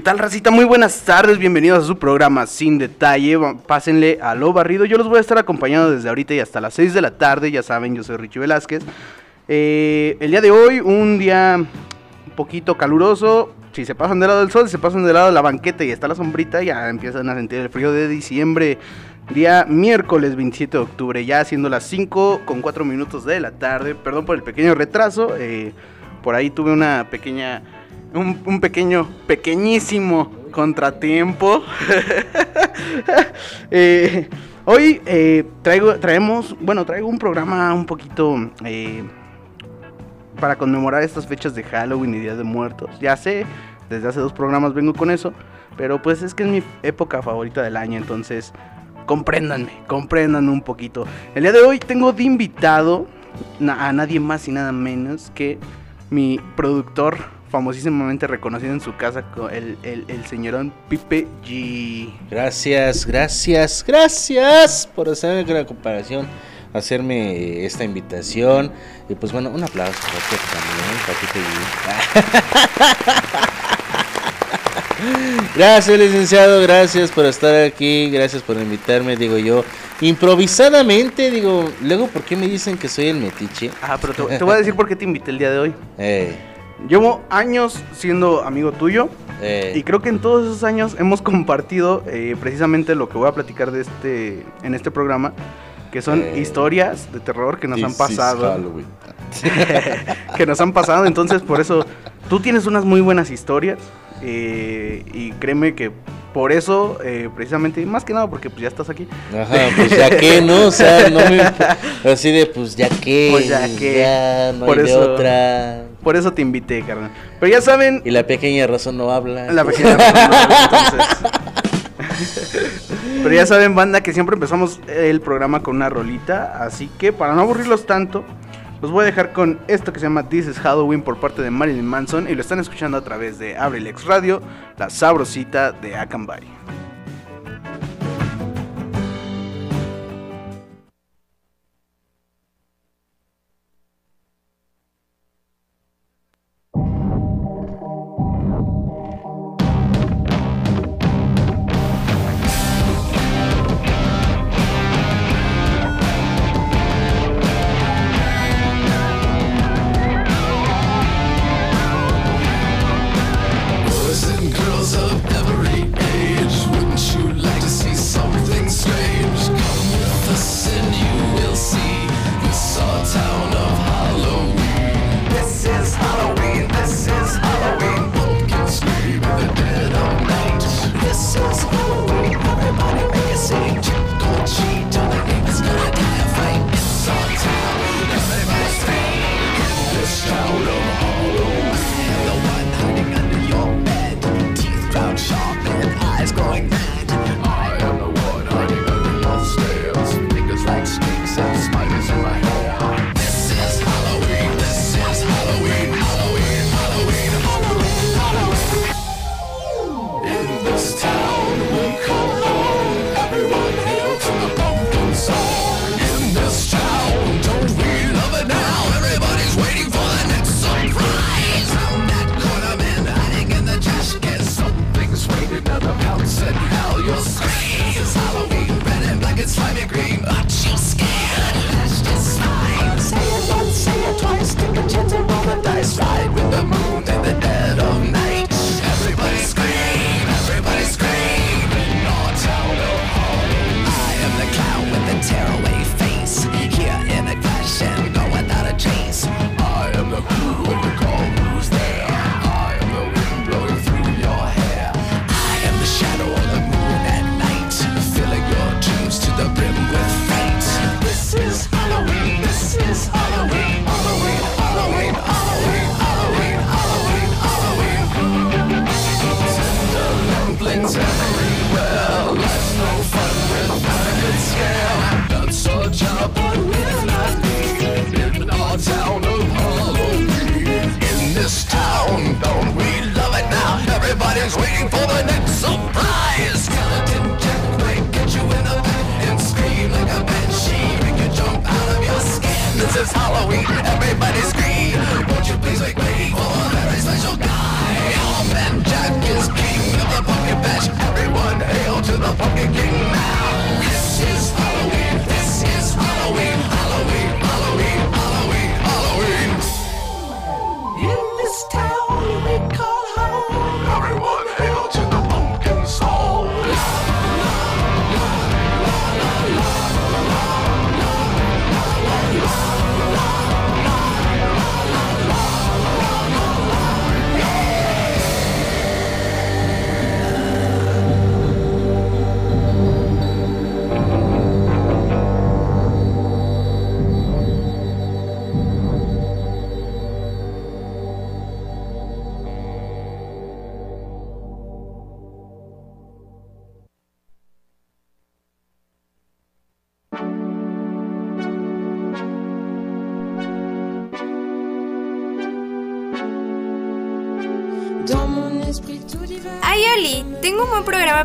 ¿Qué tal, racita? Muy buenas tardes, bienvenidos a su programa Sin Detalle. Pásenle a lo barrido. Yo los voy a estar acompañando desde ahorita y hasta las 6 de la tarde. Ya saben, yo soy Richie Velázquez. Eh, el día de hoy, un día un poquito caluroso. Si se pasan del lado del sol, si se pasan del lado de la banqueta y está la sombrita, ya empiezan a sentir el frío de diciembre. Día miércoles 27 de octubre, ya siendo las 5 con 4 minutos de la tarde. Perdón por el pequeño retraso. eh, por ahí tuve una pequeña un, un pequeño, pequeñísimo contratiempo. Eh, hoy eh, traigo, traemos, bueno, traigo un programa un poquito eh, para conmemorar estas fechas de Halloween y Día de Muertos. Ya sé, desde hace dos programas vengo con eso, pero pues es que es mi época favorita del año, entonces compréndanme, compréndanme un poquito. El día de hoy tengo de invitado a nadie más y nada menos que mi productor famosísimamente reconocido en su casa, el, el, el señorón Pipe G. Gracias, gracias, gracias por hacer la comparación, hacerme esta invitación. Y pues bueno, un aplauso para usted también, Patito G. Gracias, licenciado, gracias por estar aquí, gracias por invitarme, digo yo. Improvisadamente, digo, luego, ¿por qué me dicen que soy el metiche? Ah, pero te, te voy a decir por qué te invité el día de hoy. Eh, Llevo años siendo amigo tuyo eh, y creo que en todos esos años hemos compartido eh, precisamente lo que voy a platicar de este en este programa, que son Eh, historias de terror que nos han this is pasado, que nos han pasado. Entonces por eso tú tienes unas muy buenas historias eh, y créeme que por eso eh, precisamente más que nada porque pues ya estás aquí. Ajá, pues ya que, ¿no? O sea, no me... Así de, pues ya que... Pues ya que, Ya, no por hay de eso- otra. Por eso te invité, carnal. Pero ya saben, Y la pequeña razón no habla. La pequeña razón, entonces. Pero ya saben, banda, que siempre empezamos el programa con una rolita. Así que para no aburrirlos tanto, los voy a dejar con esto que se llama This is Halloween por parte de Marilyn Manson. Y lo están escuchando a través de Abrilex Radio, la sabrosita de Akanbay.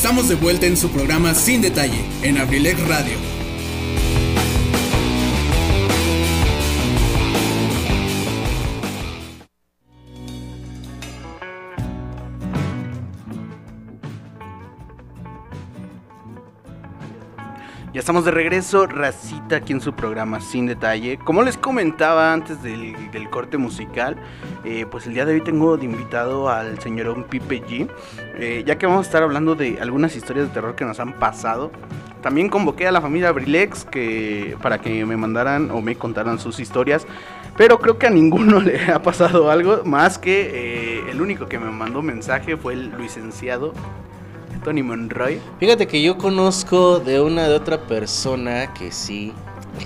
Estamos de vuelta en su programa Sin Detalle, en Abrilex Radio. Ya estamos de regreso, Racita, aquí en su programa Sin Detalle. Como les comentaba antes del, del corte musical, eh, pues el día de hoy tengo de invitado al señor Pipe G. Eh, ya que vamos a estar hablando de algunas historias de terror que nos han pasado. También convoqué a la familia Brilex que, para que me mandaran o me contaran sus historias. Pero creo que a ninguno le ha pasado algo más que eh, el único que me mandó mensaje fue el licenciado Tony Monroy. Fíjate que yo conozco de una de otra persona que sí.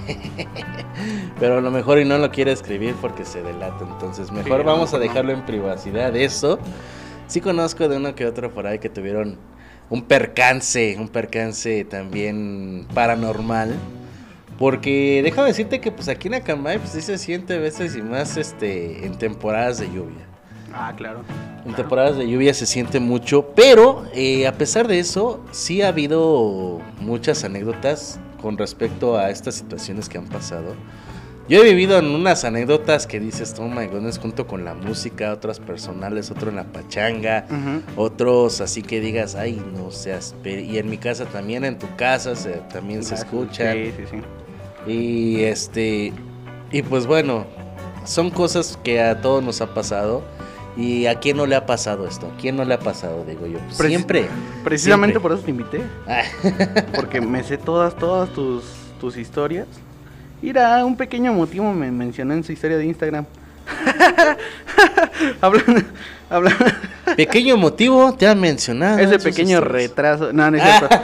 Pero a lo mejor y no lo quiere escribir porque se delata. Entonces mejor Sí, vamos a dejarlo en privacidad. Eso. Sí conozco de uno que otro por ahí que tuvieron un percance. Un percance también paranormal. Porque déjame decirte que pues aquí en Acambay pues sí se siente a veces y más este en temporadas de lluvia. Ah, claro. En temporadas de lluvia se siente mucho, pero eh, a pesar de eso, sí ha habido muchas anécdotas con respecto a estas situaciones que han pasado. Yo he vivido en unas anécdotas que dices, oh my goodness, junto con la música, otras personales, otro en la pachanga, Ujú. otros así que digas, ay, no seas. pe-". Y en mi casa también, en tu casa se, también se escucha. Sí, sí, sí. Y este. Y pues bueno, son cosas que a todos nos ha pasado. ¿Y a quién no le ha pasado esto? ¿A quién no le ha pasado? Digo yo. Pues siempre. Precisamente siempre. por eso te invité. Porque me sé todas, todas tus, tus historias. Mira, un pequeño motivo me mencionó en su historia de Instagram. hablando, hablando, Pequeño motivo te han mencionado. en ese pequeño historias. retraso. No, no es cierto.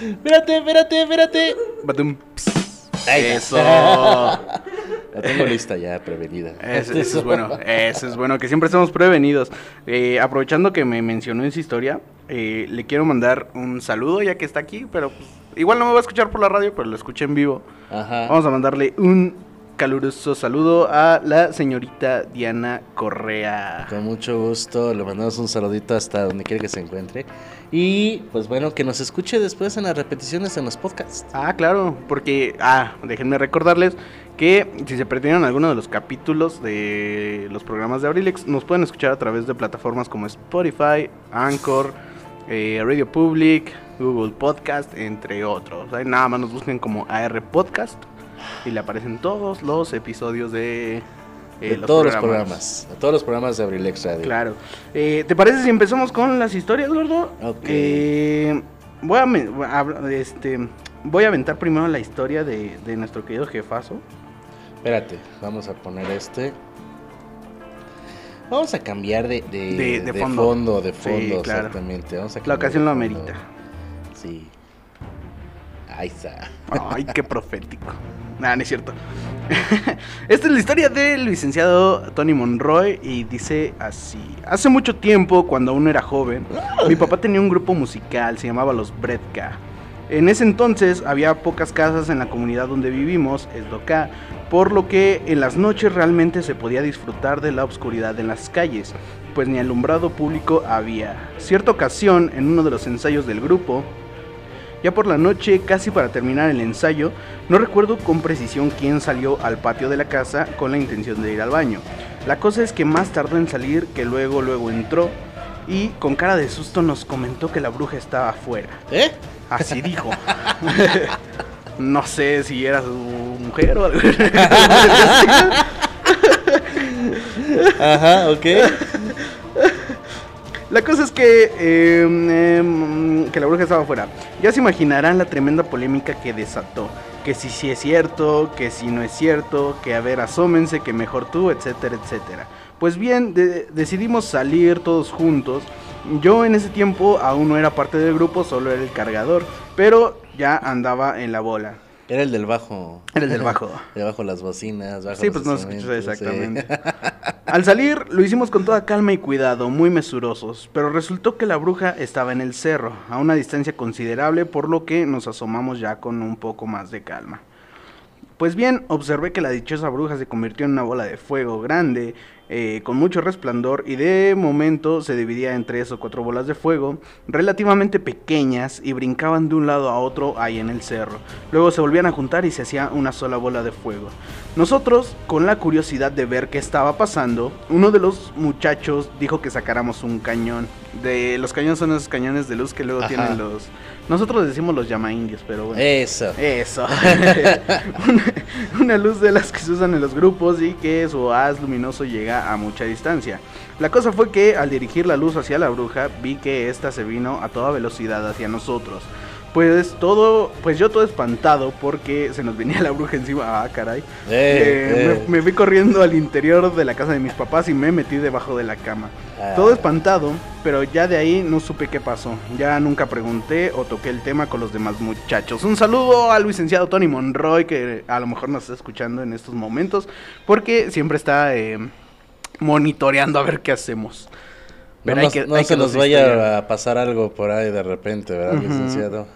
Espérate, espérate, espérate. Batum. Ahí Eso. La tengo lista ya, prevenida. Eso, eso es bueno, eso es bueno, que siempre estamos prevenidos. Eh, aprovechando que me mencionó en su historia, eh, le quiero mandar un saludo ya que está aquí, pero pues, igual no me va a escuchar por la radio, pero lo escuché en vivo. Ajá. Vamos a mandarle un caluroso saludo a la señorita Diana Correa. Con mucho gusto, le mandamos un saludito hasta donde quiera que se encuentre. Y pues bueno, que nos escuche después en las repeticiones en los podcasts. Ah, claro, porque, ah, déjenme recordarles que si se perdieron alguno de los capítulos de los programas de Abrilex, nos pueden escuchar a través de plataformas como Spotify, Anchor, eh, Radio Public, Google Podcast, entre otros. Ahí nada más nos busquen como AR Podcast y le aparecen todos los episodios de, eh, de todos los programas. De todos los programas de Abrilex Radio. Claro. Eh, ¿Te parece si empezamos con las historias, gordo? Ok. Eh, voy, a, este, voy a aventar primero la historia de, de nuestro querido jefazo. Espérate, vamos a poner este. Vamos a cambiar de, de, fondo. fondo. de Sí, fondo, claro. exactamente. Vamos a La ocasión lo amerita. Sí. Ahí está. Ay, qué profético. Nah, no es cierto. Esta es la historia del licenciado Tony Monroy y dice así. Hace mucho tiempo, cuando aún era joven, mi papá tenía un grupo musical, se llamaba Los Bredka. En ese entonces había pocas casas en la comunidad donde vivimos, Esdoká, por lo que en las noches realmente se podía disfrutar de la oscuridad en las calles, pues ni alumbrado público había. Cierta ocasión, en uno de los ensayos del grupo, ya por la noche, casi para terminar el ensayo, no recuerdo con precisión quién salió al patio de la casa con la intención de ir al baño. La cosa es que más tardó en salir que luego luego entró y con cara de susto nos comentó que la bruja estaba afuera. ¿Eh? Así dijo. no sé si era su mujer o algo. Ajá, ok. La cosa es que, eh, em, que la bruja estaba afuera. Ya se imaginarán la tremenda polémica que desató. Que si sí es cierto, que si no es cierto, que a ver, asómense, que mejor tú, etcétera, etcétera. Pues bien, de- decidimos salir todos juntos. Yo en ese tiempo aún no era parte del grupo, solo era el cargador, pero ya andaba en la bola. Era el del bajo. Era el del bajo. De bajo las bocinas, bajo Sí, pues no escuchó sí. exactamente. Al salir lo hicimos con toda calma y cuidado, muy mesurosos, pero resultó que la bruja estaba en el cerro, a una distancia considerable, por lo que nos asomamos ya con un poco más de calma. Pues bien, observé que la dichosa bruja se convirtió en una bola de fuego grande, eh, con mucho resplandor, y de momento se dividía en tres o cuatro bolas de fuego, relativamente pequeñas, y brincaban de un lado a otro ahí en el cerro. Luego se volvían a juntar y se hacía una sola bola de fuego. Nosotros, con la curiosidad de ver qué estaba pasando, uno de los muchachos dijo que sacáramos un cañón. De los cañones son esos cañones de luz que luego Ajá. tienen los... Nosotros decimos los llama indios, pero bueno. Eso. Eso. una, una luz de las que se usan en los grupos y que su haz luminoso llega a mucha distancia. La cosa fue que al dirigir la luz hacia la bruja vi que ésta se vino a toda velocidad hacia nosotros. Pues todo, pues yo todo espantado porque se nos venía la bruja encima. Ah, caray. Eh, Eh, eh. Me, me fui corriendo al interior de la casa de mis papás y me metí debajo de la cama. Ah. Todo espantado, pero ya de ahí no supe qué pasó. Ya nunca pregunté o toqué el tema con los demás muchachos. Un saludo al licenciado Tony Monroy, que a lo mejor nos está escuchando en estos momentos, porque siempre está eh, monitoreando a ver qué hacemos. No, Pero ahí nos- que- no se nos vaya a pasar algo por ahí de repente, ¿verdad, licenciado?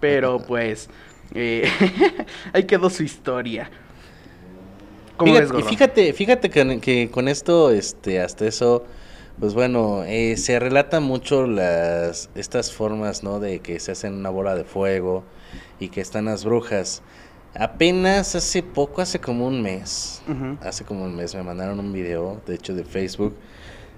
Pero pues, eh, ahí quedó su historia. ¿Cómo Fíjate, ves, fíjate, fíjate que, que con esto, este, hasta eso, pues bueno, eh, se relatan mucho las, estas formas, ¿no? De que se hacen una bola de fuego y que están las brujas. Apenas hace poco, hace como un mes, hace como un mes me mandaron un video, de hecho de Facebook,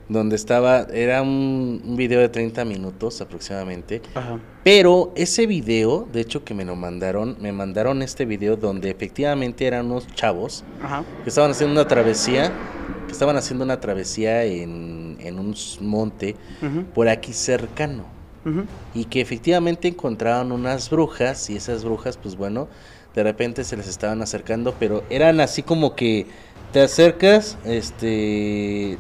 donde estaba, era un, un video de 30 minutos aproximadamente, Ajá. pero ese video, de hecho que me lo mandaron, me mandaron este video donde efectivamente eran unos chavos Ajá. que estaban haciendo una travesía, que estaban haciendo una travesía en, en un monte por aquí cercano ujú. y que efectivamente encontraron unas brujas y esas brujas pues bueno, de repente se les estaban acercando, pero eran así como que te acercas, este,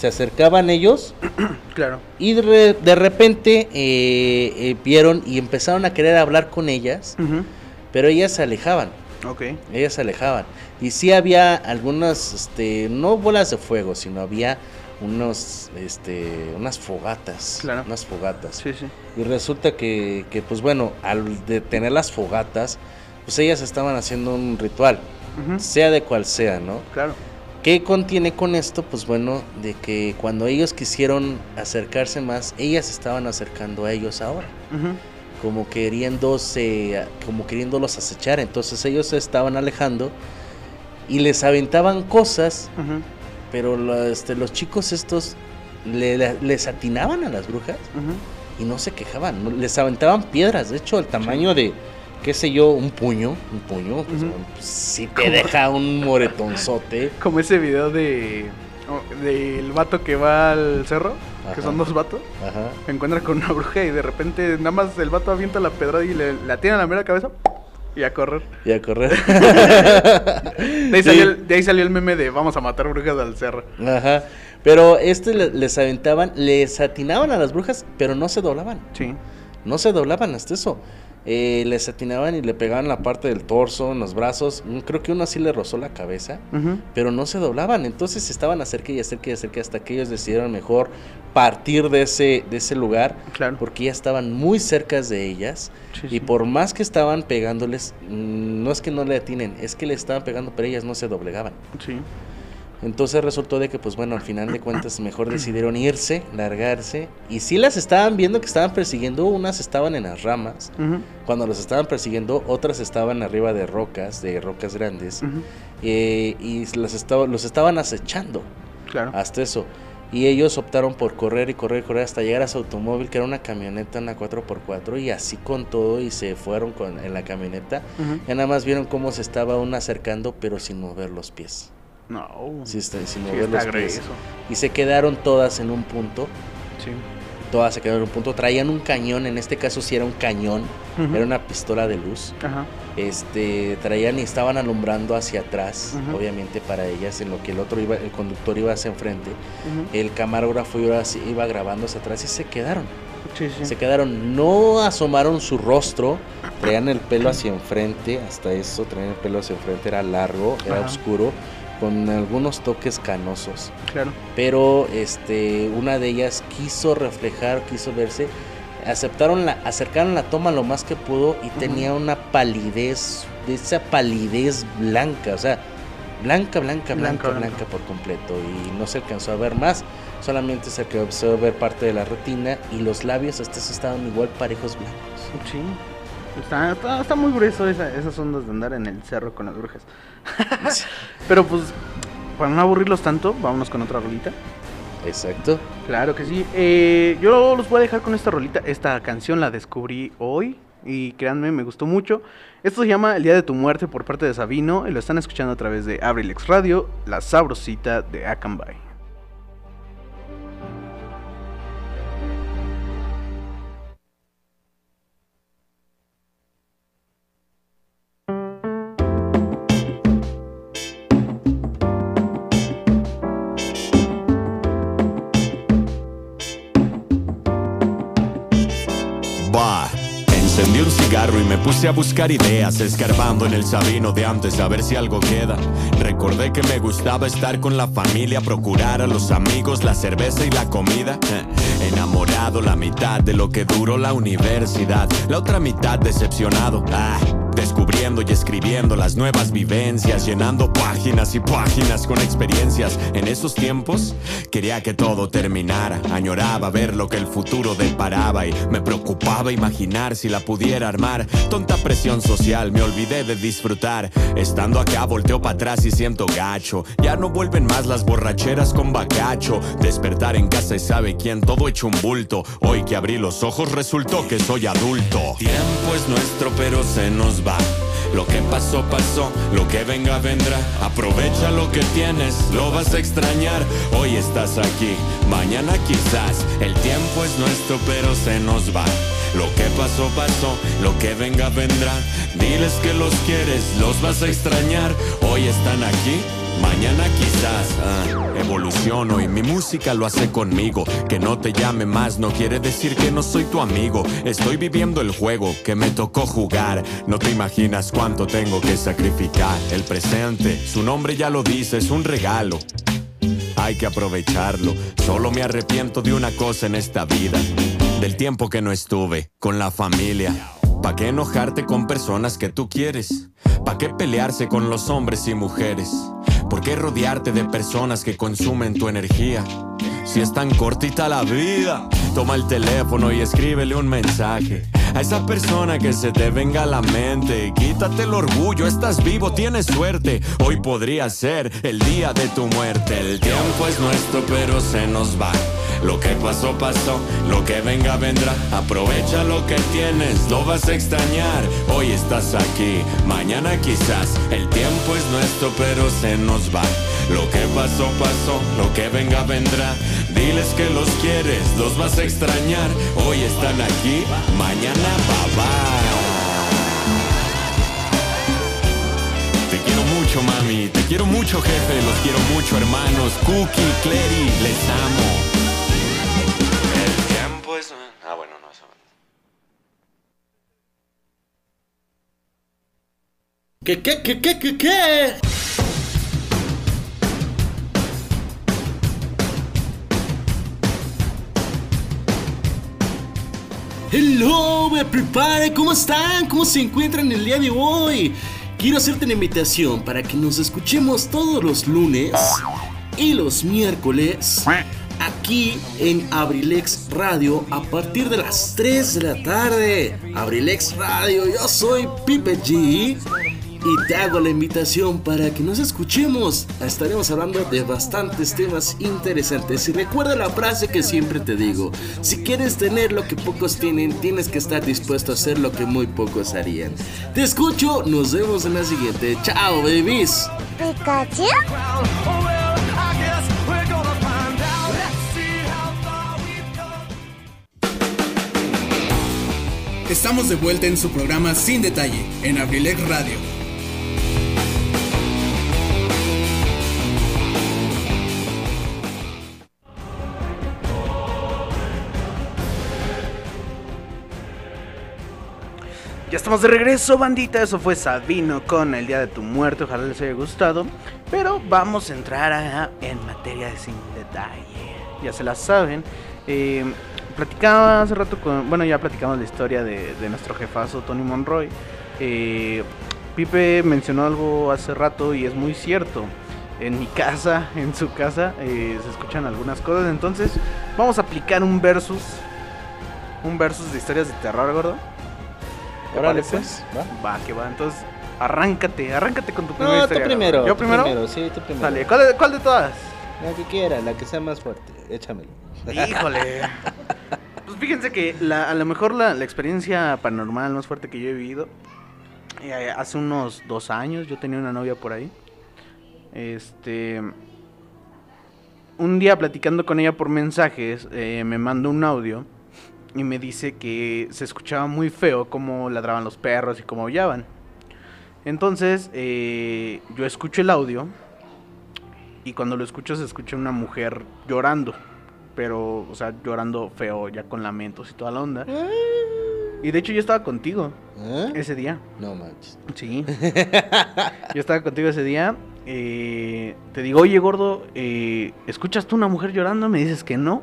se acercaban ellos Claro. y de, de repente eh, eh, vieron y empezaron a querer hablar con ellas, pero ellas se alejaban. Ok. Ellas se alejaban. Y sí había algunas, este, no bolas de fuego, sino había unos, este, unas fogatas. Claro. Unas fogatas. Sí, sí. Y resulta que, que, pues bueno, al detener las fogatas, pues ellas estaban haciendo un ritual, sea de cual sea, ¿no? Claro. ¿Qué contiene con esto? Pues bueno, de que cuando ellos quisieron acercarse más, ellas estaban acercando a ellos ahora como queriéndose, como queriéndolos acechar. Entonces ellos se estaban alejando y les aventaban cosas, pero este, los chicos estos le- le- les atinaban a las brujas y no se quejaban, les aventaban piedras. De hecho, el tamaño de, qué sé yo, un puño, un puño, pues, pues, sí te deja un moretonzote. Como ese video de oh, del vato que va al cerro, que son dos vatos, Ajá. se encuentra con una bruja y de repente nada más el vato avienta la pedrada y le la tiene a la mera cabeza Y a correr. y a correr. De ahí, Sí. salió, el, de ahí salió el meme de vamos a matar brujas al cerro. Ajá. Pero este le- les aventaban, les atinaban a las brujas, pero no se doblaban. Sí. No se doblaban hasta eso. Eh, les atinaban y le pegaban la parte del torso, en los brazos. Mm, Creo que uno así le rozó la cabeza. Pero no se doblaban. Entonces estaban acerca y acerca y acerca hasta que ellos decidieron mejor partir de ese, de ese lugar. Claro. Porque ya estaban muy cerca de ellas. Sí, y sí. por más que estaban pegándoles, mm, no es que no le atinen, es que le estaban pegando, pero ellas no se doblegaban. Sí. Entonces resultó de que, pues bueno, al final de cuentas mejor decidieron irse, largarse. Y sí las estaban viendo que estaban persiguiendo, unas estaban en las ramas. Cuando los estaban persiguiendo, otras estaban arriba de rocas, de rocas grandes. Eh, y las estaba, los estaban acechando Claro. hasta eso. Y ellos optaron por correr y correr y correr hasta llegar a su automóvil, que era una camioneta, una 4x4, y así con todo, y se fueron con, en la camioneta. Ujú. Ya nada más vieron cómo se estaba una acercando, pero sin mover los pies. No. Sí, está, sin Sí, mover está los pies. Y se quedaron todas en un punto. Sí. Todas se quedaron en un punto. Traían un cañón, en este caso sí era un cañón. Era una pistola de luz. Ajá. Este, traían y estaban alumbrando hacia atrás, obviamente para ellas, en lo que el otro iba, el conductor iba hacia enfrente. El camarógrafo iba, grabando hacia atrás y se quedaron. Sí, sí. Se quedaron, no asomaron su rostro, traían el pelo hacia enfrente, hasta eso, traían el pelo hacia enfrente, era largo, era oscuro, con algunos toques canosos. Claro. Pero este, una de ellas quiso reflejar, quiso verse, aceptaron la, acercaron la toma lo más que pudo y tenía una palidez, de esa palidez blanca, o sea, blanca, blanca, Blanca, blanca, blanca. blanca por completo y no se alcanzó a ver más, solamente se alcanzó a ver parte de la retina y los labios eso estaban igual parejos blancos. Sí. Está, está, está muy grueso esa- esas ondas de andar en el cerro con las brujas. Pero pues, para no aburrirlos tanto, vámonos con otra rolita. Exacto. Claro que sí. Eh, yo los voy a dejar con esta rolita. Esta canción la descubrí hoy y créanme, me gustó mucho. Esto se llama El Día de tu Muerte por parte de Sabino y lo están escuchando a través de Abrilex Radio, la sabrosita de Akanbay. A buscar ideas, escarbando en el sabino de antes a ver si algo queda. Recordé que me gustaba estar con la familia, procurar a los amigos, la cerveza y la comida. Enamorado la mitad de lo que duró la universidad, la otra mitad decepcionado. Ah, descubriendo y escribiendo las nuevas vivencias, llenando páginas y páginas con experiencias. En esos tiempos quería que todo terminara, añoraba ver lo que el futuro deparaba y me preocupaba imaginar si la pudiera armar. Tonta presión social, me olvidé de disfrutar. Estando acá volteo para atrás y siento gacho. Ya no vuelven más las borracheras con bacacho. Despertar en casa y sabe quién, todo hecho un bulto. Hoy que abrí los ojos resultó que soy adulto. Tiempo es nuestro pero se nos va. Lo que pasó, pasó, lo que venga, vendrá. Aprovecha lo que tienes, lo vas a extrañar. Hoy estás aquí, mañana quizás. El tiempo es nuestro, pero se nos va. Lo que pasó, pasó, lo que venga, vendrá. Diles que los quieres, los vas a extrañar. Hoy están aquí, Mañana quizás ah, evoluciono y mi música lo hace conmigo. Que no te llame más no quiere decir que no soy tu amigo. Estoy viviendo el juego que me tocó jugar. No te imaginas cuánto tengo que sacrificar. El presente, su nombre ya lo dice, es un regalo. Hay que aprovecharlo. Solo me arrepiento de una cosa en esta vida. Del tiempo que no estuve con la familia. ¿Pa' qué enojarte con personas que tú quieres? ¿Pa' qué pelearse con los hombres y mujeres? ¿Por qué rodearte de personas que consumen tu energía? Si es tan cortita la vida, toma el teléfono y escríbele un mensaje. A esa persona que se te venga a la mente, quítate el orgullo, estás vivo, tienes suerte. Hoy podría ser el día de tu muerte. El tiempo es nuestro, pero se nos va. Lo que pasó, pasó, lo que venga, vendrá. Aprovecha lo que tienes, lo vas a extrañar. Hoy estás aquí, mañana quizás. El tiempo es nuestro, pero se nos va. Lo que pasó, pasó, lo que venga, vendrá. Diles que los quieres, los vas a extrañar. Hoy están aquí, mañana bye bye. mucho, mami. Te quiero mucho, jefe. Los quiero mucho, hermanos. Cookie, Clary, les amo. El tiempo es. Ah, bueno, no, eso. ¿Qué, qué, qué, qué, qué, qué? Hello, me prepare, ¿cómo están? ¿Cómo se encuentran el día de hoy? Quiero hacerte una invitación para que nos escuchemos todos los lunes y los miércoles aquí en Abrilex Radio a partir de las 3 de la tarde. Abrilex Radio, yo soy Pipe G y te hago la invitación para que nos escuchemos. Estaremos hablando de bastantes temas interesantes. Y recuerda la frase que siempre te digo: si quieres tener lo que pocos tienen, tienes que estar dispuesto a hacer lo que muy pocos harían. Te escucho, nos vemos en la siguiente. Chao, babies. Pikachu? Estamos de vuelta en su programa Sin Detalle, en Abrilex Radio. Ya estamos de regreso, bandita. Eso fue Sabino con el día de tu muerte. Ojalá les haya gustado. Pero vamos a entrar en materia de sin detalle. Ya se la saben. Eh, platicaba hace rato con. Bueno, ya platicamos la historia de, de nuestro jefazo Tony Monroy. Eh, Pipe mencionó algo hace rato y es muy cierto. En mi casa, en su casa, eh, se escuchan algunas cosas. Entonces, vamos a aplicar un versus. Un versus de historias de terror, gordo. ¿Te Órale, pues, va. Va, que va. Entonces, arráncate, arráncate con tu primera No, tú historia. primero. ¿Yo tú primero? sí, tú primero. Dale, ¿cuál de, cuál de todas? La que quiera, la que sea más fuerte. Échamelo. Híjole. Pues fíjense que la- a lo mejor la, la experiencia paranormal más fuerte que yo he vivido, eh, hace unos dos años yo tenía una novia por ahí. Este. Un día platicando con ella por mensajes, eh, me mandó un audio y me dice que se escuchaba muy feo cómo ladraban los perros y cómo aullaban. Entonces, eh, yo escucho el audio y cuando lo escucho se escucha una mujer llorando. Pero, o sea, llorando feo, ya con lamentos y toda la onda. Y de hecho yo estaba contigo ¿Eh? ese día. No manches. Sí. yo estaba contigo ese día. eh, te digo, oye gordo, eh, ¿escuchas tú una mujer llorando? Me dices que no.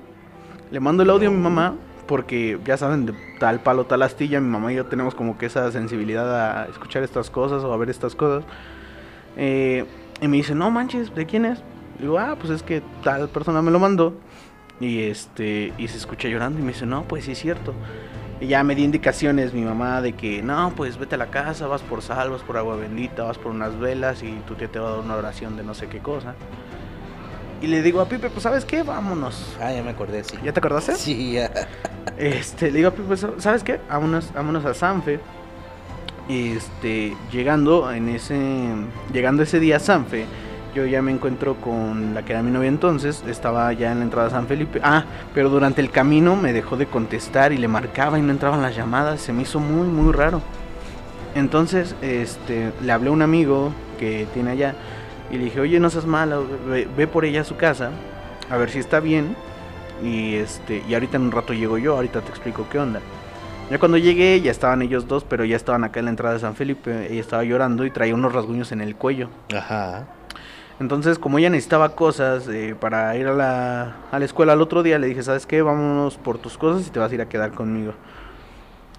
Le mando el audio a mi mamá. Porque ya saben, de tal palo, tal astilla, mi mamá y yo tenemos como que esa sensibilidad a escuchar estas cosas o a ver estas cosas. Eh, y me dice, no manches, ¿de quién es? Le digo, ah, pues es que tal persona me lo mandó. Y este, y se escucha llorando y me dice, no, pues sí es cierto. Y ya me dio indicaciones mi mamá de que, no, pues vete a la casa, vas por sal, vas por agua bendita, vas por unas velas y tu tía te va a dar una oración de no sé qué cosa. Y le digo a Pipe, pues ¿sabes qué? Vámonos. Ah, ya me acordé, sí. ¿Ya te acordaste? Sí, ya. Este, le digo a Pipe, ¿sabes qué? Vámonos, vámonos a Sanfe. Este, llegando en ese, llegando ese día a Sanfe, yo ya me encuentro con la que era mi novia entonces, estaba ya en la entrada a San Felipe. Ah, pero durante el camino me dejó de contestar y le marcaba y no entraban las llamadas, se me hizo muy, muy raro. Entonces, este, le hablé a un amigo que tiene allá y le dije, oye, no seas mala, ve, ve por ella a su casa, a ver si está bien. Y este, y ahorita en un rato llego yo, ahorita te explico qué onda. Ya cuando llegué ya estaban ellos dos, pero ya estaban acá en la entrada de San Felipe. Ella estaba llorando y traía unos rasguños en el cuello. Ajá. Entonces, como ella necesitaba cosas eh, para ir a la, a la escuela al otro día, le dije, ¿sabes qué? Vámonos por tus cosas y te vas a ir a quedar conmigo.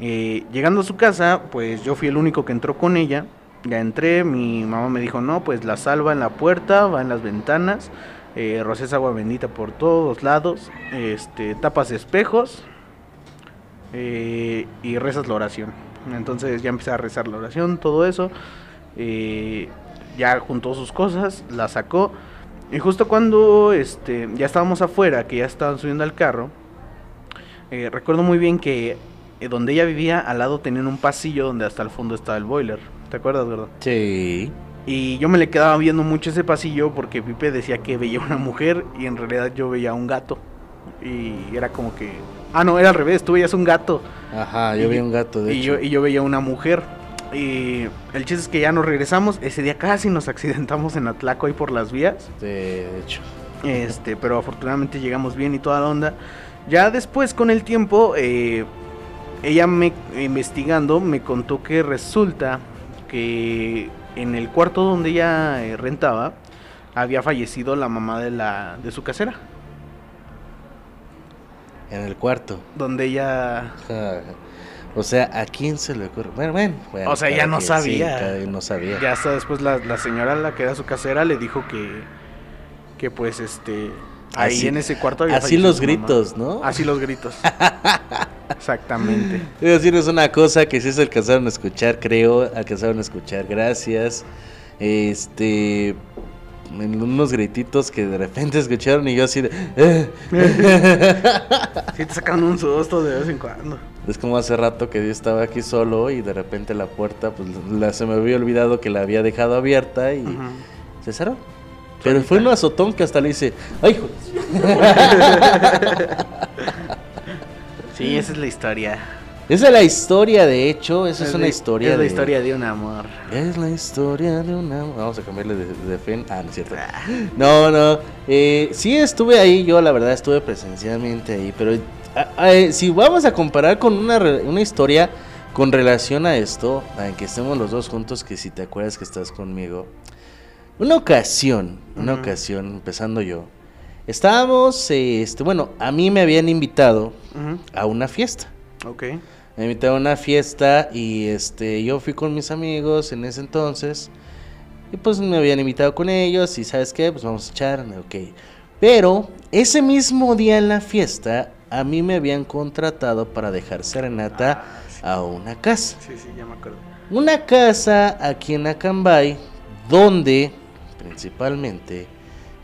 Eh, llegando a su casa, pues yo fui el único que entró con ella. Ya entré, mi mamá me dijo, no, pues la salva en la puerta, va en las ventanas, eh, agua bendita por todos lados, este, tapas espejos eh, y rezas la oración. Entonces ya empecé a rezar la oración, todo eso. eh, ya juntó sus cosas, la sacó. Y justo cuando este, ya estábamos afuera, que ya estaban subiendo al carro, eh, recuerdo muy bien que eh, donde ella vivía, al lado tenían un pasillo donde hasta el fondo estaba el boiler. ¿Te acuerdas, verdad? Sí. Y yo me le quedaba viendo mucho ese pasillo porque Pipe decía que veía una mujer y en realidad yo veía un gato. Y era como que... Ah, no, era al revés, tú veías un gato. Ajá, yo Y- vi un gato, de y hecho. Yo, y yo veía una mujer. Y el chiste es que ya nos regresamos. Ese día casi nos accidentamos en Atlaco ahí por las vías. De hecho. Este, pero afortunadamente llegamos bien y toda la onda. Ya después, con el tiempo, eh, ella me investigando me contó que resulta que en el cuarto donde ella eh, rentaba había fallecido la mamá de la de su casera, En el cuarto. donde ella O sea, ¿a quién se le ocurre? Bueno, bueno. bueno, O sea, ya no quien, sabía. Sí, no sabía. ya hasta después la, la señora la que era su casera le dijo que que pues este ahí Así- en ese cuarto había así los mamá. gritos, ¿no? Así los gritos. Exactamente. A decirles una cosa que sí se alcanzaron a escuchar, creo, alcanzaron a escuchar, gracias. Este, unos grititos que de repente escucharon y yo así de... "Eh". Sí te sacan un susto de vez en cuando. Es como hace rato que yo estaba aquí solo y de repente la puerta, pues la, se me había olvidado que la había dejado abierta y Ujú. se cerró. Pero fue un azotón que hasta le hice, ¡ay, hijo! Sí, esa es la historia. Esa es la historia, de hecho, esa es, una de- historia. Es la de- historia de un amor. Es la historia de una... Vamos a cambiarle de, de fen. Ah, no es cierto. No, no. Eh, sí estuve ahí, yo la verdad estuve presencialmente ahí, pero ah, ah, eh, si vamos a comparar con una, una historia con relación a esto, en que estemos los dos juntos, que si te acuerdas que estás conmigo. Una ocasión, una ocasión, empezando yo, estábamos, este, bueno, a mí me habían invitado a una fiesta. Ok. Me invitaron a una fiesta y este yo fui con mis amigos en ese entonces. Y pues me habían invitado con ellos y sabes qué, pues vamos a echar, ok. Pero ese mismo día en la fiesta a mí me habían contratado para dejar serenata a una casa. Sí, sí, ya me acuerdo. Una casa aquí en Acambay donde principalmente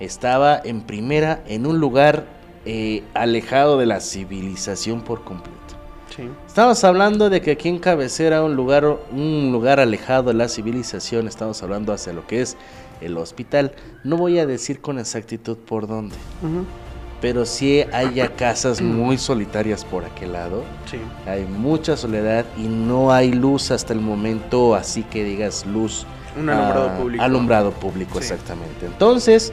estaba en primera en un lugar eh, alejado de la civilización por completo. Sí. Estamos hablando de que aquí en Cabecera, un lugar, un lugar alejado de la civilización, estamos hablando hacia lo que es el hospital. No voy a decir con exactitud por dónde, pero sí hay ya casas muy solitarias por aquel lado. Sí. Hay mucha soledad y no hay luz hasta el momento, así que digas luz. Un alumbrado ah, público. Alumbrado público, Sí. exactamente. Entonces,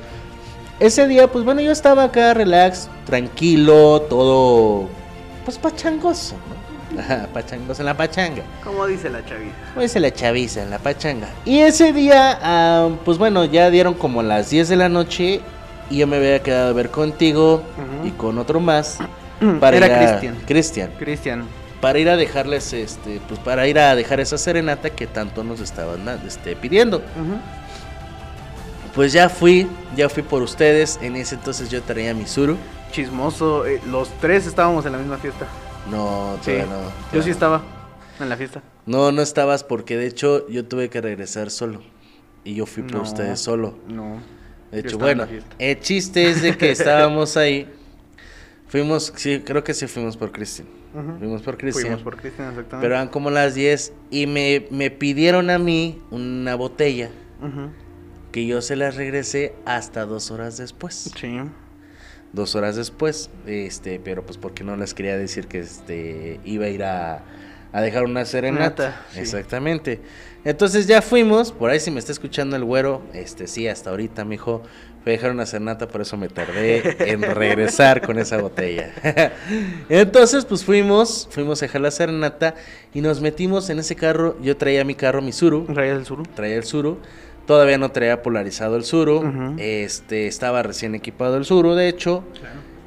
ese día, pues bueno, yo estaba acá relax, tranquilo, todo, pues pachangoso, ¿no? Ajá, pachangoso en la pachanga. Como dice la chavita. Como dice la chaviza en la pachanga. Y ese día, ah, pues bueno, ya dieron como las 10 de la noche y yo me había quedado a ver contigo y con otro más. Era ir a- Cristian. Cristian. Cristian. Para ir a dejarles, este, pues para ir a dejar esa serenata que tanto nos estaban este, pidiendo. Ujú. Pues ya fui, ya fui por ustedes. En ese entonces yo traía mi suru. Chismoso. eh, los tres estábamos en la misma fiesta. No, Sí. todavía no. Yo sí no. estaba en la fiesta. No, no estabas porque de hecho yo tuve que regresar solo. Y yo fui por No. ustedes solo. No. De hecho, bueno, el chiste es de que estábamos ahí. Fuimos, sí, creo que sí fuimos por Cristian. Ujú. Fuimos por Cristian. Fuimos por Cristian, exactamente. Pero eran como las 10 y me, me pidieron a mí una botella. Que yo se las regresé hasta dos horas después. Sí. Dos horas después, este, pero pues porque no les quería decir que este iba a ir a, a dejar una serenata. Sí. Exactamente. Entonces ya fuimos, por ahí si me está escuchando el güero, este sí, hasta ahorita, mijo, fui a dejar una serenata, por eso me tardé en regresar con esa botella. Entonces, pues fuimos, fuimos a dejar la serenata y nos metimos en ese carro. Yo traía mi carro, mi Suru, Rayas del Sur. traía el Suru. Todavía no traía polarizado el Suru. Ujú. Este estaba recién equipado el Suru, de hecho.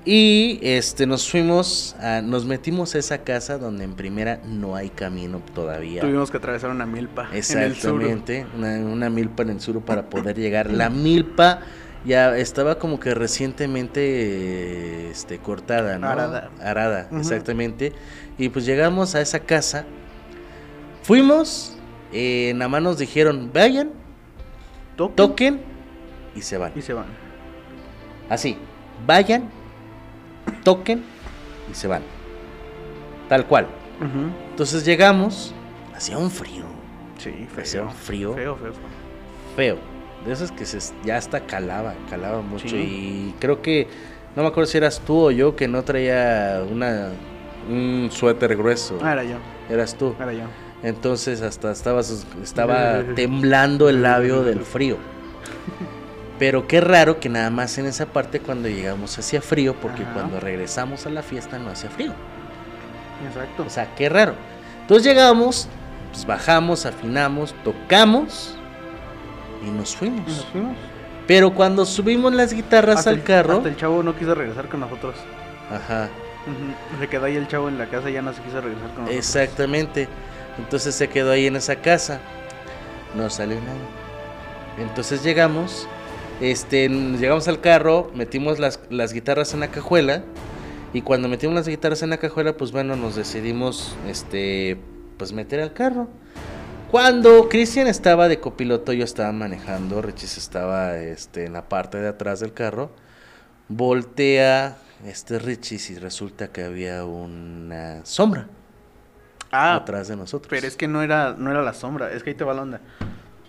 Y este nos fuimos, a- nos metimos a esa casa donde en primera no hay camino todavía. Tuvimos que atravesar una milpa. En el sur. Exactamente, una, una milpa en el Suru para poder llegar. La milpa ya estaba como que recientemente este, cortada, ¿no? Arada. Arada, exactamente. Y pues llegamos a esa casa. Fuimos, eh, nada más nos dijeron, vayan, Toquen toquen y se van. y se van. Así, vayan, toquen y se van. Tal cual. Entonces llegamos, hacía un frío, Sí, hacía feo. un frío Feo, feo, feo. feo. De esos que se, ya hasta calaba, calaba mucho. Sí. Y creo que, no me acuerdo si eras tú o yo que no traía una, un suéter grueso. Ah, era yo. Eras tú. Era yo. Entonces hasta estaba, estaba temblando el labio del frío. Pero qué raro que nada más en esa parte cuando llegamos hacía frío, porque Ajá. cuando regresamos a la fiesta no hacía frío. Exacto. O sea, qué raro. Entonces llegamos, pues bajamos, afinamos, tocamos y nos fuimos. Y nos fuimos. Pero cuando subimos las guitarras Hasta al el- carro, Hasta el chavo no quiso regresar con nosotros. ajá. Se quedó ahí el chavo en la casa y ya no se quiso regresar con nosotros. exactamente. Entonces se quedó ahí en esa casa. No salió nada. Entonces llegamos, este, llegamos al carro, metimos las, las guitarras en la cajuela y cuando metimos las guitarras en la cajuela, pues bueno, nos decidimos, este, pues meter al carro. Cuando Cristian estaba de copiloto, yo estaba manejando, Richis estaba, este, en la parte de atrás del carro, voltea este Richis y resulta que había una sombra Ah, atrás de nosotros. pero es que no era, no era la sombra, es que ahí te va la onda.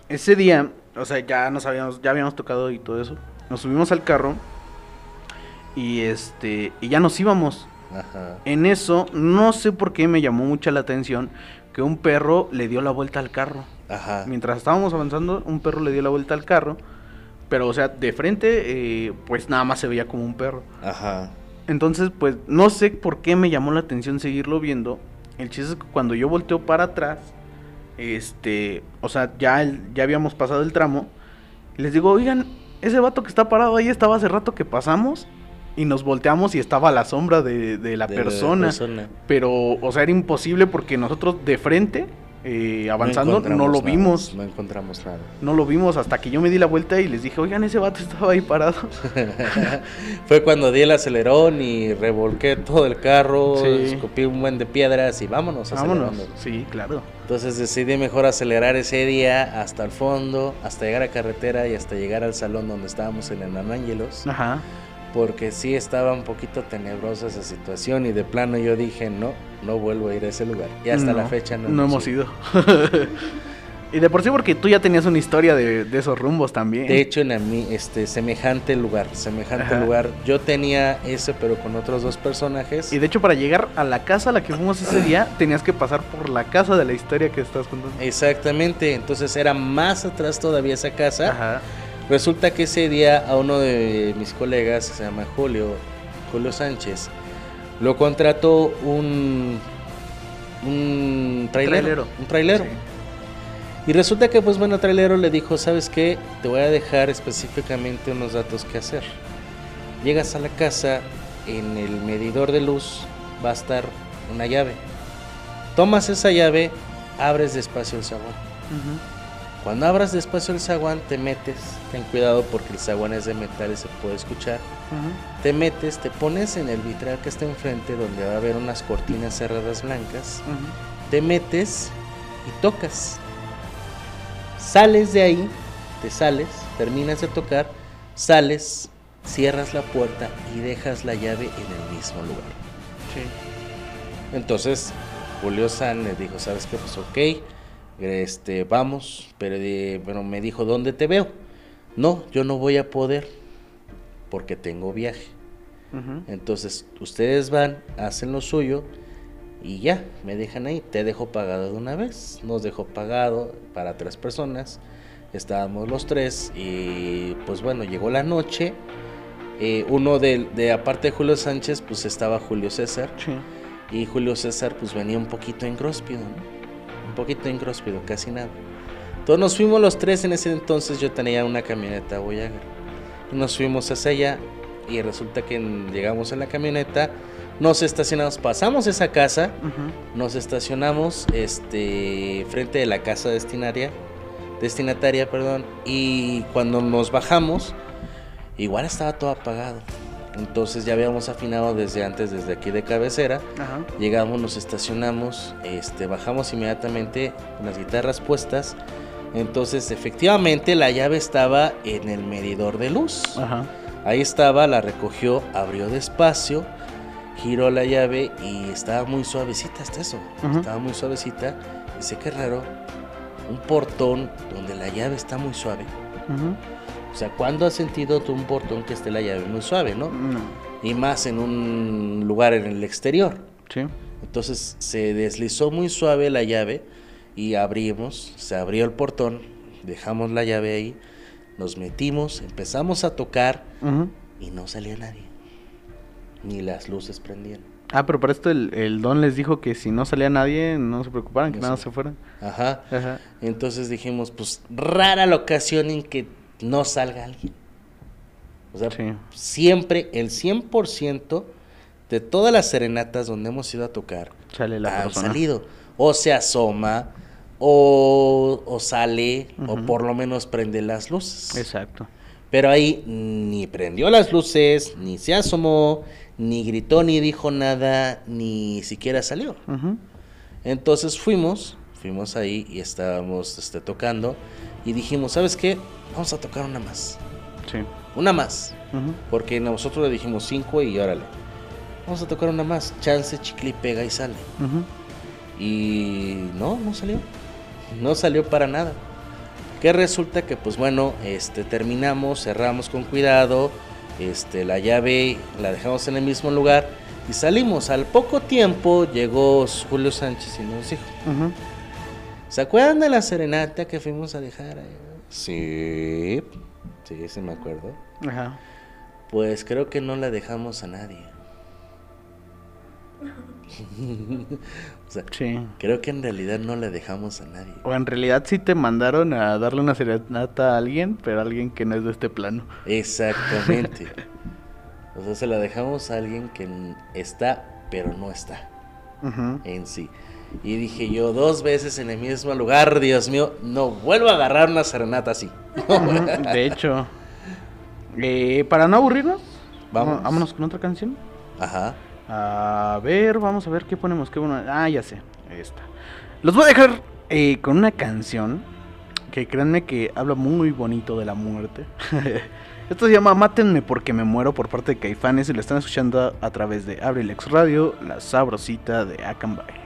Ese día, o sea, ya nos habíamos, ya habíamos tocado y todo eso. Nos subimos al carro y este, y ya nos íbamos. Ajá. En eso, no sé por qué me llamó mucha la atención que un perro le dio la vuelta al carro. Ajá. Mientras estábamos avanzando, un perro le dio la vuelta al carro. Pero, o sea, de frente, eh, pues nada más se veía como un perro. Ajá. Entonces, pues no sé por qué me llamó la atención seguirlo viendo. El chiste es que cuando yo volteo para atrás, este, o sea, ya, el- ya habíamos pasado el tramo. les digo, oigan, ese vato que está parado ahí estaba hace rato que pasamos. Y nos volteamos y estaba la sombra de, de la De la persona. persona. Pero, o sea, era imposible porque nosotros de frente, eh, avanzando, no, encontramos lo nada, vimos. No encontramos nada. No lo vimos hasta que yo me di la vuelta y les dije, oigan, ese vato estaba ahí parado. Fue cuando di el acelerón y revolqué todo el carro, Sí. escupí un buen de piedras y vámonos. Vámonos. acelerando. Sí, claro. Entonces decidí mejor acelerar ese día hasta el fondo, hasta llegar a carretera y hasta llegar al salón donde estábamos en el Anángelos. Ajá. Porque sí estaba un poquito tenebrosa esa situación y de plano yo dije, no, no vuelvo a ir a ese lugar. Y hasta la fecha no, no hemos ido. y de por sí porque tú ya tenías una historia de, de esos rumbos también. De hecho, en a mí, este, semejante lugar, semejante Ajá. lugar. Yo tenía ese, pero con otros dos personajes. Y de hecho para llegar a la casa a la que fuimos ese día, tenías que pasar por la casa de la historia que estás contando. Exactamente, entonces era más atrás todavía esa casa. Ajá. Resulta que ese día a uno de mis colegas, que se llama Julio, Julio Sánchez, lo contrató un, un trailero. Trailero. Un trailero. Sí. Y resulta que, pues bueno, trailero le dijo, ¿sabes qué? Te voy a dejar específicamente unos datos que hacer. Llegas a la casa, en el medidor de luz va a estar una llave. Tomas esa llave, abres despacio el. Ujú. Cuando abras despacio el zaguán, te metes. Ten cuidado porque el zaguán es de metal y se puede escuchar. Te metes, te pones en el vitral que está enfrente, donde va a haber unas cortinas cerradas blancas. Te metes y tocas. Sales de ahí, te sales, terminas de tocar, sales, cierras la puerta y dejas la llave en el mismo lugar. Sí. Entonces, Julio San le dijo, ¿sabes qué? Pues ok, este, vamos, pero, de- pero me dijo, ¿dónde te veo? No, yo no voy a poder porque tengo viaje. Entonces, ustedes van, hacen lo suyo y ya, me dejan ahí. Te dejo pagado de una vez. Nos dejó pagado para tres personas. Estábamos los tres y pues bueno, llegó la noche. Eh, uno de, de, aparte de Julio Sánchez, pues estaba Julio César. Sí. Y Julio César pues venía un poquito ingróspido, ¿no? Un poquito ingróspido, casi nada. Entonces nos fuimos los tres en ese entonces, yo tenía una camioneta Voyager. Nos fuimos hacia allá y resulta que llegamos en la camioneta, nos estacionamos, pasamos esa casa, Ujú. nos estacionamos este frente de la casa destinaria, destinataria, perdón, y cuando nos bajamos igual estaba todo apagado. Entonces ya habíamos afinado desde antes, desde aquí de cabecera. Ajá. Llegamos, nos estacionamos, este, bajamos inmediatamente con las guitarras puestas. Entonces, efectivamente, la llave estaba en el medidor de luz. Ajá. Ahí estaba, la recogió, abrió despacio, giró la llave y estaba muy suavecita hasta eso. Estaba muy suavecita. Dice, qué raro, un portón donde la llave está muy suave. Ujú. O sea, ¿cuándo has sentido tú un portón que esté la llave muy suave, no? No. Y más en un lugar en el exterior. Sí. Entonces se deslizó muy suave la llave y abrimos, se abrió el portón, dejamos la llave ahí, nos metimos, empezamos a tocar y no salía nadie. Ni las luces prendían. Ah, pero para esto el, el don les dijo que si no salía nadie, no se preocuparan, que No nada sé. se fueran. Ajá. Ajá. Entonces dijimos, pues rara la ocasión en que no salga alguien. O sea, Sí. siempre el 100% de todas las serenatas donde hemos ido a tocar Sale la han persona. salido. O se asoma, o, o sale, o por lo menos prende las luces. Exacto. Pero ahí ni prendió las luces, ni se asomó, ni gritó, ni dijo nada, ni siquiera salió. Entonces fuimos, fuimos ahí y estábamos este, tocando y dijimos, ¿sabes qué? Vamos a tocar una más. Sí. Una más. Porque nosotros le dijimos cinco y órale. Vamos a tocar una más. Chance, chicle y pega y sale. Y no, no salió. No salió para nada. Que resulta que pues bueno, este terminamos, cerramos con cuidado, este la llave la dejamos en el mismo lugar y salimos. Al poco tiempo llegó Julio Sánchez y nos dijo. ¿se acuerdan de la serenata que fuimos a dejar? ahí?" Sí, sí, sí me acuerdo. Ajá. Pues creo que no la dejamos a nadie. o sea, Sí. creo que en realidad no la dejamos a nadie. O en realidad sí te mandaron a darle una serenata a alguien, pero a alguien que no es de este plano. Exactamente. o sea, se la dejamos a alguien que está, pero no está en sí. Y dije yo dos veces en el mismo lugar, Dios mío, no vuelvo a agarrar una serenata así. De hecho, eh, para no aburrirnos, Vamos. vámonos con otra canción. Ajá. A ver, vamos a ver qué ponemos. Qué bueno. Ah, ya sé. Esta. Los voy a dejar eh, con una canción que créanme que habla muy bonito de la muerte. Esto se llama Mátenme porque me muero por parte de Caifanes y lo están escuchando a través de Abrilex Radio, la sabrosita de Acambay.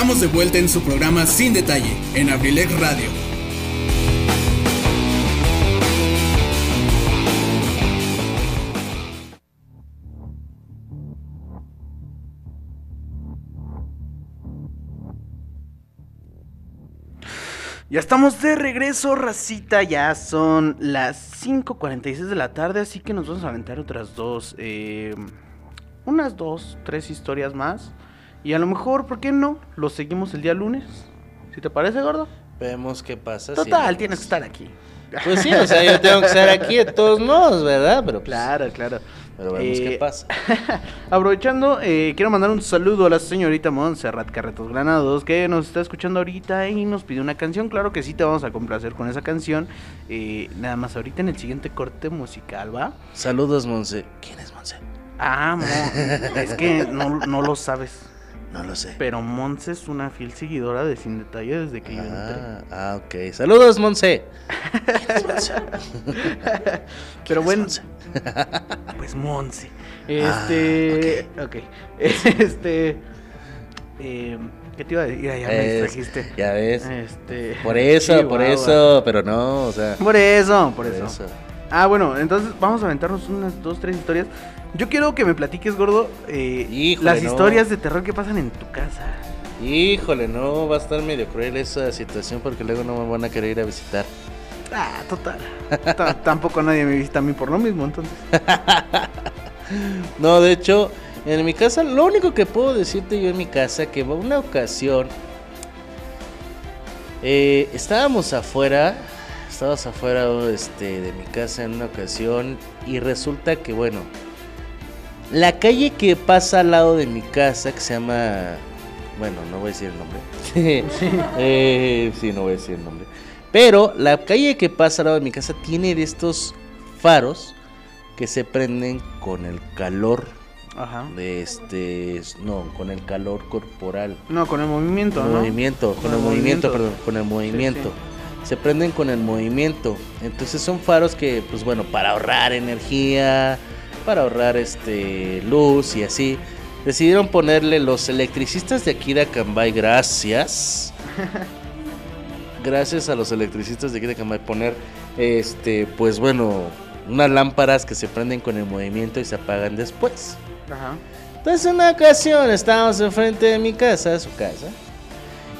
Estamos de vuelta en su programa Sin Detalle, en Abrilex Radio. Ya estamos de regreso, racita. Ya son las 5.46 de la tarde, así que nos vamos a aventar otras dos, eh, unas dos, tres historias más. Y a lo mejor, ¿por qué no? Lo seguimos el día lunes. ¿Si te parece, gordo? Vemos qué pasa. Total, tienes que estar aquí. Pues sí, o sea, yo tengo que estar aquí de todos modos, ¿verdad? Pero, pues, Claro, claro. pero vemos Eh, qué pasa. Aprovechando, eh, quiero mandar un saludo a la señorita Montserrat Carretos Granados que nos está escuchando ahorita y nos pidió una canción. Claro que sí, te vamos a complacer con esa canción. Eh, nada más ahorita en el siguiente corte musical, ¿va? Saludos, Monse. ¿Quién es Monse? Ah, es que no, no lo sabes. No lo sé. Pero Monse es una fiel seguidora de Sin Detalle desde que yo entré. Ah, ah, ok. Saludos, Monse. Pero bueno, Monse? pues Monse. Este, ok. Este, eh, ¿qué te iba a decir? Ya, ya me distrajiste. ya ves. Este, Por eso, por eso, pero no, o sea. Por eso, por, por eso. eso. Ah, bueno, entonces vamos a aventarnos unas dos, tres historias. Yo quiero que me platiques, gordo, eh, Híjole, las no. historias de terror que pasan en tu casa. Híjole, no, va a estar medio cruel esa situación porque luego no me van a querer ir a visitar. Ah, total. Ta- Tampoco nadie me visita a mí por lo mismo, entonces. No, de hecho, en mi casa, lo único que puedo decirte yo en mi casa, que una ocasión eh, estábamos afuera, estábamos afuera este, de mi casa en una ocasión y resulta que, bueno, la calle que pasa al lado de mi casa, que se llama, bueno, no voy a decir el nombre, Eh, sí, no voy a decir el nombre, pero la calle que pasa al lado de mi casa tiene de estos faros que se prenden con el calor Ajá. de este no con el calor corporal. No, con el movimiento, ¿no? movimiento con, el movimiento, perdón con el movimiento. se prenden con el movimiento. Entonces son faros que pues bueno para ahorrar energía para ahorrar este luz y así decidieron ponerle los electricistas de aquí de Acambay gracias gracias a los electricistas de aquí de Acambay poner este pues bueno unas lámparas que se prenden con el movimiento y se apagan después Ajá. entonces en una ocasión estábamos enfrente de mi casa, su casa,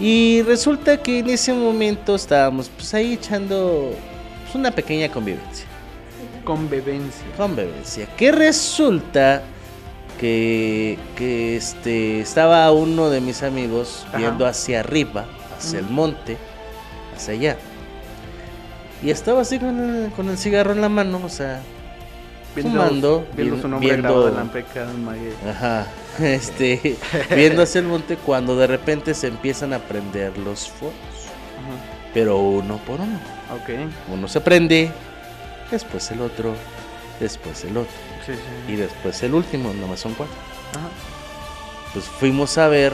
y resulta que en ese momento estábamos pues ahí echando pues, una pequeña convivencia. Convivencia. Convivencia. Que resulta que, que este, estaba uno de mis amigos Ajá. viendo hacia arriba, hacia el monte, hacia allá. Y estaba así con el, con el cigarro en la mano, o sea, fumando, viendo vi- su nombre viendo- en la peca. Ajá, este, viendo hacia el monte cuando de repente se empiezan a prender los fuegos, pero uno por uno. Ok. Uno se prende, después el otro, después el otro Sí, sí. y después el último, nomás son cuatro. Ajá. Pues fuimos a ver,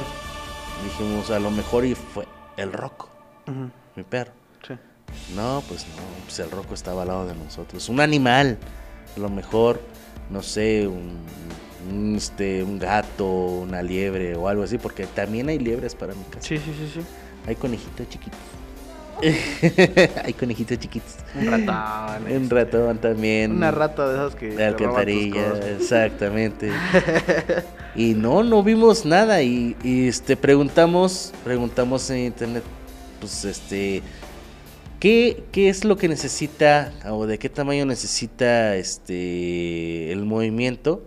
dijimos a lo mejor y fue el roco, Ujú. mi perro. Sí. No, pues no, pues el roco estaba al lado de nosotros. Un animal, a lo mejor, no sé, un, un, este, un gato, una liebre o algo así, porque también hay liebres para mi casa. Sí, sí, sí, sí. Hay conejitos chiquitos. hay conejitos chiquitos. Un ratón. Un ratón también. Una rata de esas que. tus alcantarilla, exactamente. y no, no vimos nada y, y, este preguntamos, preguntamos en internet, pues este, ¿qué, qué es lo que necesita o de qué tamaño necesita este el movimiento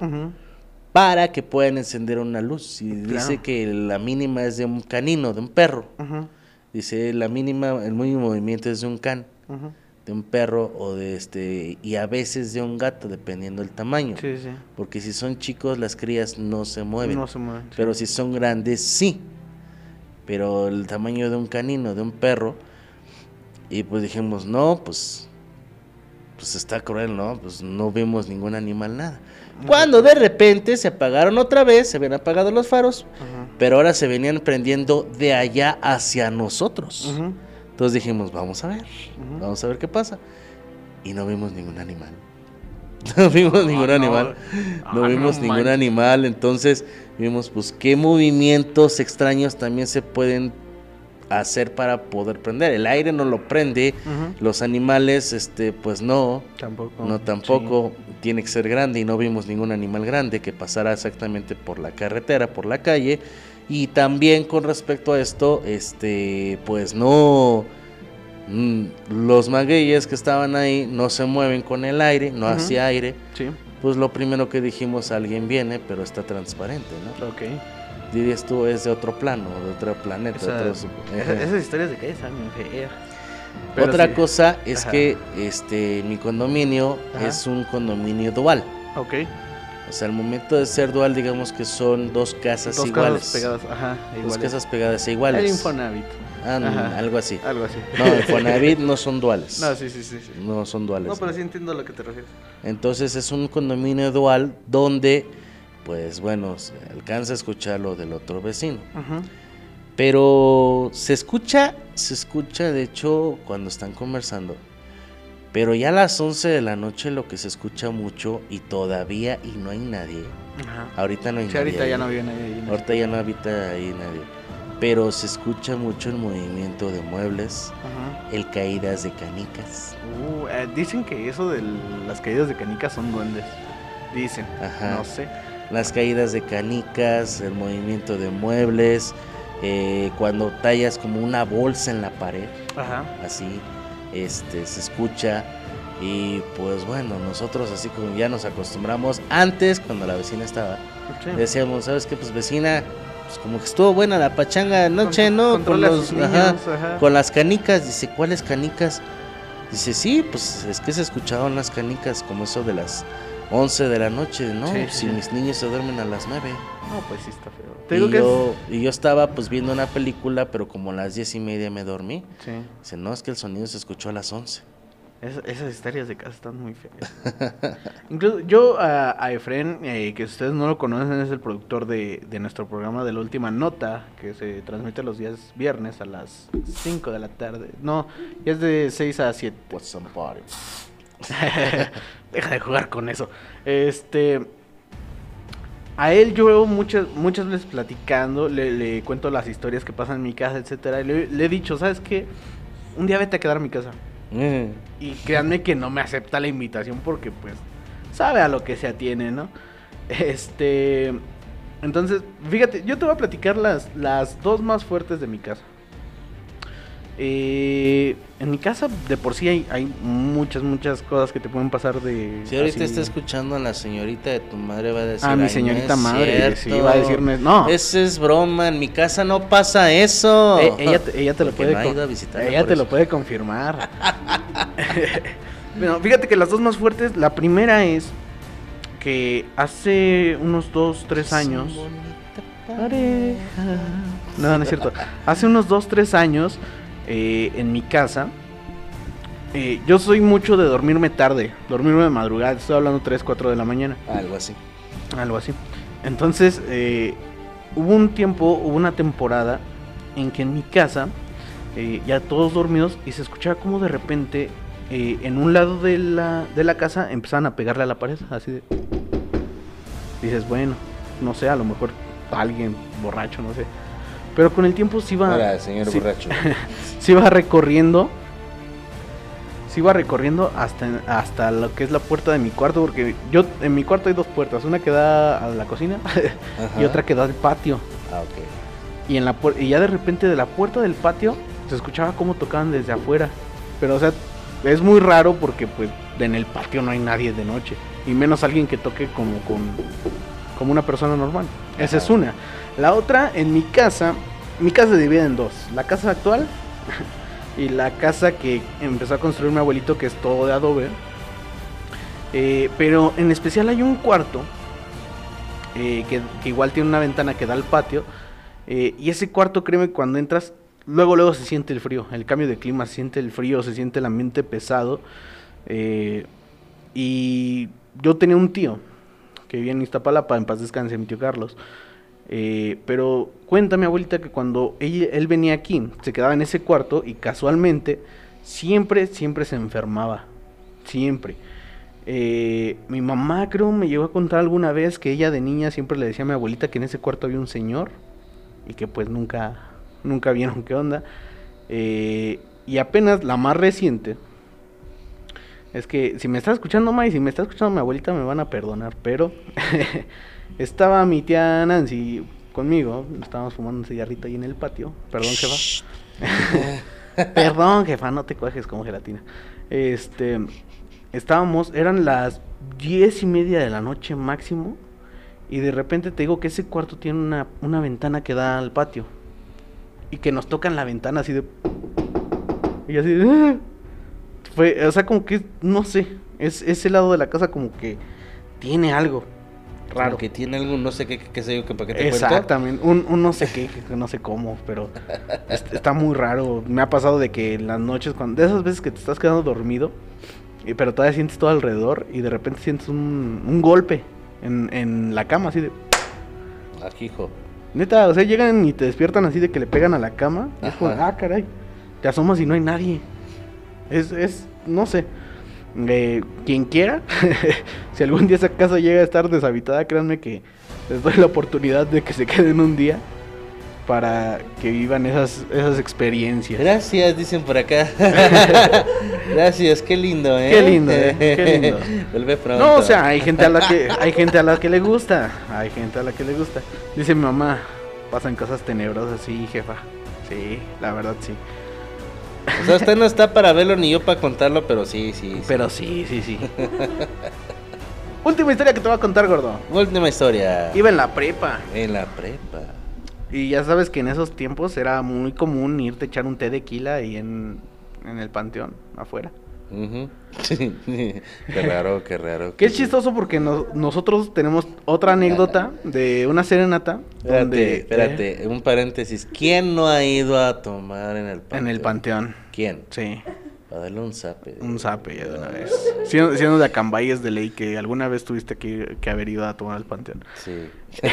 para que puedan encender una luz? Y Claro. dice que la mínima es de un canino, de un perro. Ujú. Dice la mínima, el mínimo movimiento es de un can. De un perro o de este y a veces de un gato dependiendo del tamaño. Sí, sí. Porque si son chicos las crías no se mueven. No se mueven, sí. Pero si son grandes sí. Pero el tamaño de un canino, de un perro y pues dijimos, "No, pues pues está cruel, ¿no? Pues no vimos ningún animal nada." Cuando de repente se apagaron otra vez, se habían apagado los faros, pero ahora se venían prendiendo de allá hacia nosotros. Entonces dijimos, vamos a ver, vamos a ver qué pasa. Y no vimos ningún animal. No vimos ningún no. animal. No Ah, vimos no ningún manches. animal. Entonces vimos, pues, qué movimientos extraños también se pueden hacer para poder prender. El aire no lo prende. Los animales, este, pues no. Tampoco. No, tampoco. Tiene que ser grande y no vimos ningún animal grande que pasara exactamente por la carretera, por la calle. Y también con respecto a esto, este, pues no. mm, Los magueyes que estaban ahí no se mueven con el aire, no Ujú. hacia aire. Sí. Pues lo primero que dijimos, alguien viene, pero está transparente, ¿no? Ok. Dirías tú, es de otro plano, de otro planeta. Esa- esas historias de calle están feas. Pero Otra sí. cosa es Ajá. que este mi condominio Ajá. es un condominio dual. Ok. O sea, al momento de ser dual, digamos que son dos casas Dos iguales. casas pegadas. Ajá. Dos iguales. casas pegadas e iguales. El Infonavit. Ah, Ajá. algo así. Algo así. No, Infonavit no son duales. No, sí, sí, sí. sí. No son duales. No, pero sí entiendo a lo que te refieres. Entonces es un condominio dual donde, pues bueno, se alcanza a escuchar lo del otro vecino. Ujú. Pero se escucha, se escucha de hecho cuando están conversando. Pero ya a las 11 de la noche lo que se escucha mucho y todavía y no hay nadie. Ajá. Ahorita no hay Sí, nadie. ahorita ya no ahí. ¿no? Ahorita ya no habita ahí nadie. Pero se escucha mucho el movimiento de muebles, Ajá. el caídas de canicas. Uh, eh, dicen que eso de las caídas de canicas son duendes. Dicen. Ajá. No sé. Las caídas de canicas, el movimiento de muebles, eh, cuando tallas como una bolsa en la pared, Ajá. así, este, se escucha. Y pues bueno, nosotros así como ya nos acostumbramos. Antes, cuando la vecina estaba, Sí. decíamos, ¿sabes qué? Pues vecina, pues como que estuvo buena la pachanga anoche, Con- ¿no? Con, los, sus niños, ajá, ajá. con las canicas. Dice, ¿cuáles canicas? Dice, sí, pues es que se escuchaban las canicas como eso de las 11 de la noche, ¿no? Sí, si sí. mis niños se duermen a las 9. No, pues sí está feo. Te digo Y que es- yo, y yo estaba pues viendo una película, pero como a las 10 y media me dormí. Sí. Dice, no, es que el sonido se escuchó a las 11. Es- esas historias de casa están muy feas. Incluso yo a, a Efren, eh, que ustedes no lo conocen, es el productor de, de nuestro programa de la última nota, que se transmite los días viernes a las 5 de la tarde. No, ya es de 6 a 7. What's some party? Deja de jugar con eso. Este. A él yo veo muchas, muchas veces platicando, le, le cuento las historias que pasan en mi casa, etcétera. y Le, le he dicho, ¿sabes qué? Un día vete a quedar a mi casa. Mm. Y créanme que no me acepta la invitación porque pues sabe a lo que se atiene, ¿no? Este... Entonces, fíjate, yo te voy a platicar las, las dos más fuertes de mi casa. Eh, en mi casa de por sí hay, hay muchas, muchas cosas que te pueden pasar de... Si ahorita así- está escuchando a la señorita de tu madre, va a decir. Ah, mi "Ay, no señorita madre, sí, va a decirme, no. Esa es broma, en mi casa no pasa eso. Eh, ella, te- ella te lo puede no ella te lo puede confirmar. bueno, fíjate que las dos más fuertes, la primera es que hace unos dos, tres años. Pareja. No, no es cierto. Hace unos dos, tres años, eh, en mi casa, eh, yo soy mucho de dormirme tarde, dormirme de madrugada, estoy hablando 3, 4 de la mañana. Algo así. Algo así. Entonces, eh, hubo un tiempo, hubo una temporada en que en mi casa, eh, ya todos dormidos, y se escuchaba como de repente, eh, en un lado de la, de la casa, empezaban a pegarle a la pared, así de... Dices, bueno, no sé, a lo mejor alguien borracho, no sé. Pero con el tiempo sí va... Ahora, señor sí- borracho. se iba recorriendo. Se iba recorriendo hasta, hasta lo que es la puerta de mi cuarto. Porque yo en mi cuarto hay dos puertas. Una que da a la cocina y otra que da al patio. Ah, ok. Y, en la, y ya de repente de la puerta del patio se escuchaba cómo tocaban desde afuera. Pero o sea, es muy raro porque pues en el patio no hay nadie de noche. Y menos alguien que toque como con como una persona normal. Esa es una. La otra, en mi casa, mi casa se divide en dos. La casa actual y la casa que empezó a construir mi abuelito, que es todo de adobe. Eh, pero en especial hay un cuarto eh, que, que igual tiene una ventana que da al patio. eh, y ese cuarto, créeme, cuando entras, luego, luego se siente el frío. El cambio de clima, siente el frío, se siente el ambiente pesado. y yo tenía un tío que vivía en Iztapalapa, en paz descanse, mi tío Carlos. Eh, pero cuenta mi abuelita que cuando él, él venía aquí, se quedaba en ese cuarto y casualmente siempre, siempre se enfermaba. Siempre. Eh, mi mamá creo me llegó a contar alguna vez que ella de niña siempre le decía a mi abuelita que en ese cuarto había un señor y que pues nunca, nunca vieron qué onda. Eh, y apenas la más reciente, es que si me está escuchando Ma y si me está escuchando mi abuelita me van a perdonar, pero estaba mi tía Nancy conmigo, estábamos fumando un cigarrito ahí en el patio, perdón jefa. perdón jefa, no te cuajes como gelatina. Este, estábamos, eran las diez y media de la noche máximo y de repente te digo que ese cuarto tiene una, una ventana que da al patio y que nos tocan la ventana así de... Y así de... "Ah". Fue, o sea, como que, no sé, es ese lado de la casa como que tiene algo raro. que tiene algo, no sé qué, qué, sé yo, que para qué te. Exactamente, un, un no sé qué, no sé cómo, pero est- está muy raro. Me ha pasado de que en las noches, cuando, de esas veces que te estás quedando dormido, pero todavía sientes todo alrededor y de repente sientes un, un golpe en, en la cama, así de... Aquí, hijo. Neta, o sea, llegan y te despiertan así de que le pegan a la cama. Y es como, ah, caray. Te asomas y no hay nadie. Es, es no sé. Eh, quien quiera, si algún día esa casa llega a estar deshabitada, créanme que les doy la oportunidad de que se queden un día para que vivan esas, esas experiencias. Gracias, dicen por acá. Gracias, qué lindo, ¿eh? Qué lindo, ¿eh? Qué lindo. Vuelve pronto. No, o sea, hay gente a la que hay gente a la que le gusta, hay gente a la que le gusta. Dice mi mamá, pasan cosas tenebrosas, sí, jefa. Sí, la verdad sí. O sea, usted no está para verlo ni yo para contarlo, pero sí, sí. sí. Pero sí, sí, sí. Última historia que te voy a contar, gordo. Última historia. Iba en la prepa. En la prepa. Y ya sabes que en esos tiempos era muy común irte a echar un té de quila ahí en, en el panteón, afuera. Ujú. qué raro, qué raro. Que es chistoso porque no- nosotros tenemos otra anécdota de una serenata Espérate, donde espérate, un paréntesis. ¿Quién no ha ido a tomar en el panteón? en el panteón. ¿Quién? Sí, Para darle un zape. un zape ya de una vez. Siendo, siendo de Acambay es de ley que alguna vez tuviste que, que haber ido a tomar al panteón. Sí.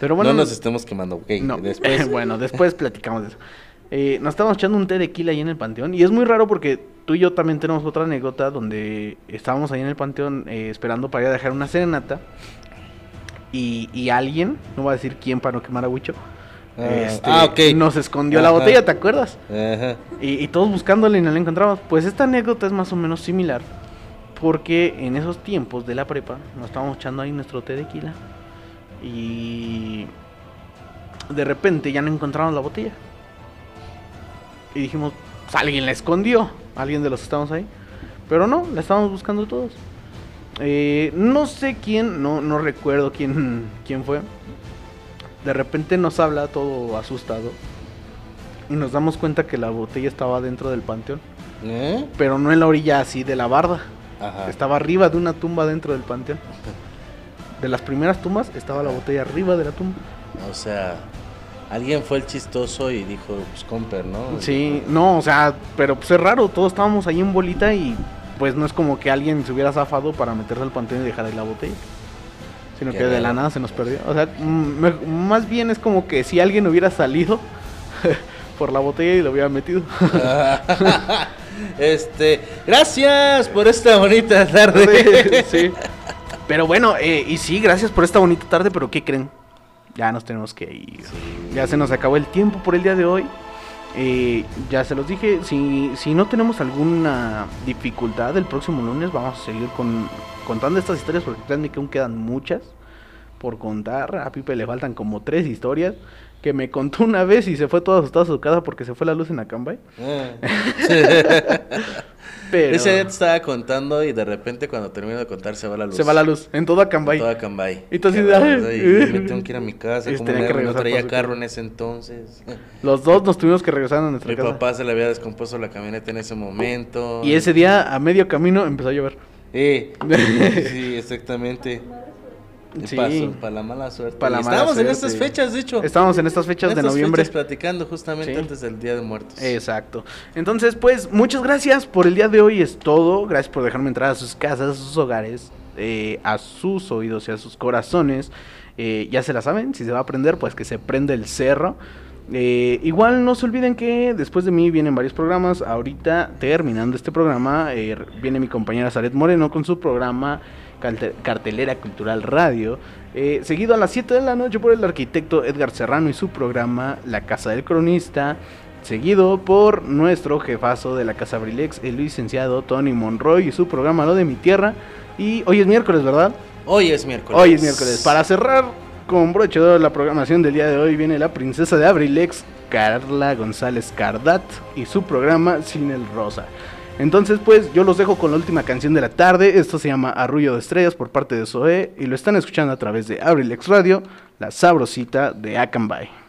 Pero bueno, no nos estemos quemando, ok. No, Después. bueno, después platicamos de eso. Eh, nos estábamos echando un té de quila ahí en el panteón. Y es muy raro porque tú y yo también tenemos otra anécdota donde estábamos ahí en el panteón eh, esperando para ir a dejar una serenata. Y, y alguien, no voy a decir quién para no quemar a Huicho, Ah, este, ah, nos escondió la botella, ¿te acuerdas? Ajá. Y, y todos buscándole y no la encontramos. Pues esta anécdota es más o menos similar. Porque en esos tiempos de la prepa nos estábamos echando ahí nuestro té de quila. Y de repente ya no encontramos la botella. Y dijimos, pues alguien la escondió. Alguien de los que estábamos ahí. Pero no, la estábamos buscando todos. Eh, no sé quién, no, no recuerdo quién, quién fue. De repente nos habla todo asustado. Y nos damos cuenta que la botella estaba dentro del panteón. ¿Eh? Pero no en la orilla así de la barda. Ajá. Estaba arriba de una tumba dentro del panteón. De las primeras tumbas estaba la botella arriba de la tumba. O sea, alguien fue el chistoso y dijo, pues comper, ¿no? Sí, no, o sea, pero pues es raro, todos estábamos ahí en bolita y pues no es como que alguien se hubiera zafado para meterse al panteón y dejar ahí la botella. Sino que de la nada se nos perdió. O sea, me- más bien es como que si alguien hubiera salido por la botella y lo hubiera metido. este, gracias por esta bonita tarde. sí, sí. Pero bueno, eh, y sí, gracias por esta bonita tarde, pero ¿qué creen? Ya nos tenemos que ir. Ya se nos acabó el tiempo por el día de hoy. Eh, ya se los dije, si, si no tenemos alguna dificultad el próximo lunes vamos a seguir con, contando estas historias porque créanme que aún quedan muchas. por contar. A Pipe le faltan como tres historias que me contó una vez y se fue todo asustado a su casa porque se fue la luz en Acambay. Pero Ese día te estaba contando y de repente cuando termino de contar se va la luz. se va la luz en todo Acambay. Toda Cambay. Y tú así Qué de, bárbaro, ay. y me tengo que ir a mi casa. Y ¿cómo tenía le que hago? no traía carro en ese entonces. Los dos nos tuvimos que regresar a nuestra Mi casa. papá se le había descompuesto la camioneta en ese momento. Y ese día, a medio camino, empezó a llover. Eh, sí, exactamente. Sí. para la mala suerte. La Estábamos en estas fechas, de hecho. Estábamos en estas fechas En de noviembre. fechas platicando justamente Sí. antes del Día de Muertos. Exacto. Entonces, pues, muchas gracias por el día de hoy. Es todo. Gracias por dejarme entrar a sus casas, a sus hogares, eh, a sus oídos y a sus corazones. Eh, ya se la saben, si se va a prender, pues que se prende el cerro. Eh, igual no se olviden que después de mí vienen varios programas. Ahorita, terminando este programa, viene mi compañera Zaret Moreno con su programa Cartelera Cultural Radio. Eh, seguido a las 7 de la noche por el arquitecto Edgar Serrano y su programa La Casa del Cronista. Seguido por nuestro jefazo de la Casa Brilex, el licenciado Tony Monroy y su programa Lo de mi Tierra. Y hoy es miércoles, ¿verdad? Hoy es miércoles. Hoy es miércoles. Para cerrar con broche de la programación del día de hoy viene la princesa de Abrilex, Carla González Cardat y su programa Sin el Rosa. Entonces, pues yo los dejo con la última canción de la tarde. Esto se llama Arrullo de Estrellas por parte de Zoé y lo están escuchando a través de Abrilex Radio, la sabrosita de Akanbay.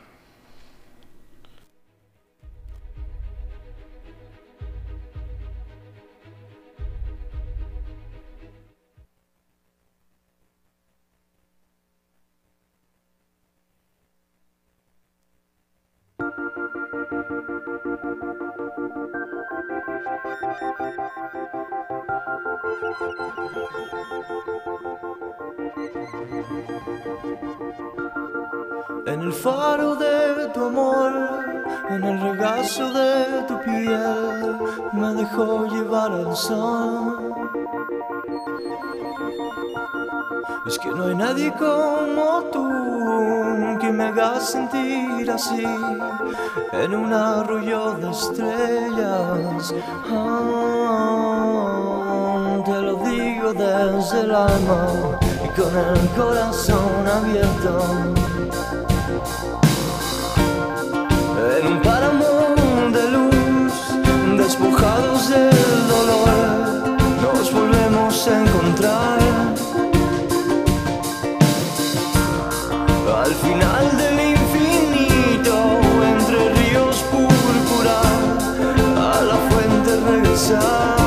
En el faro de tu amor, en el regazo de tu piel, me dejó llevar al sol. Es que no hay nadie como tú que me haga sentir así en un arroyo de estrellas. Ah, desde el alma y con el corazón abierto. En un páramo de luz, despojados del dolor, nos volvemos a encontrar. Al final del infinito, entre ríos púrpura, a la fuente regresar.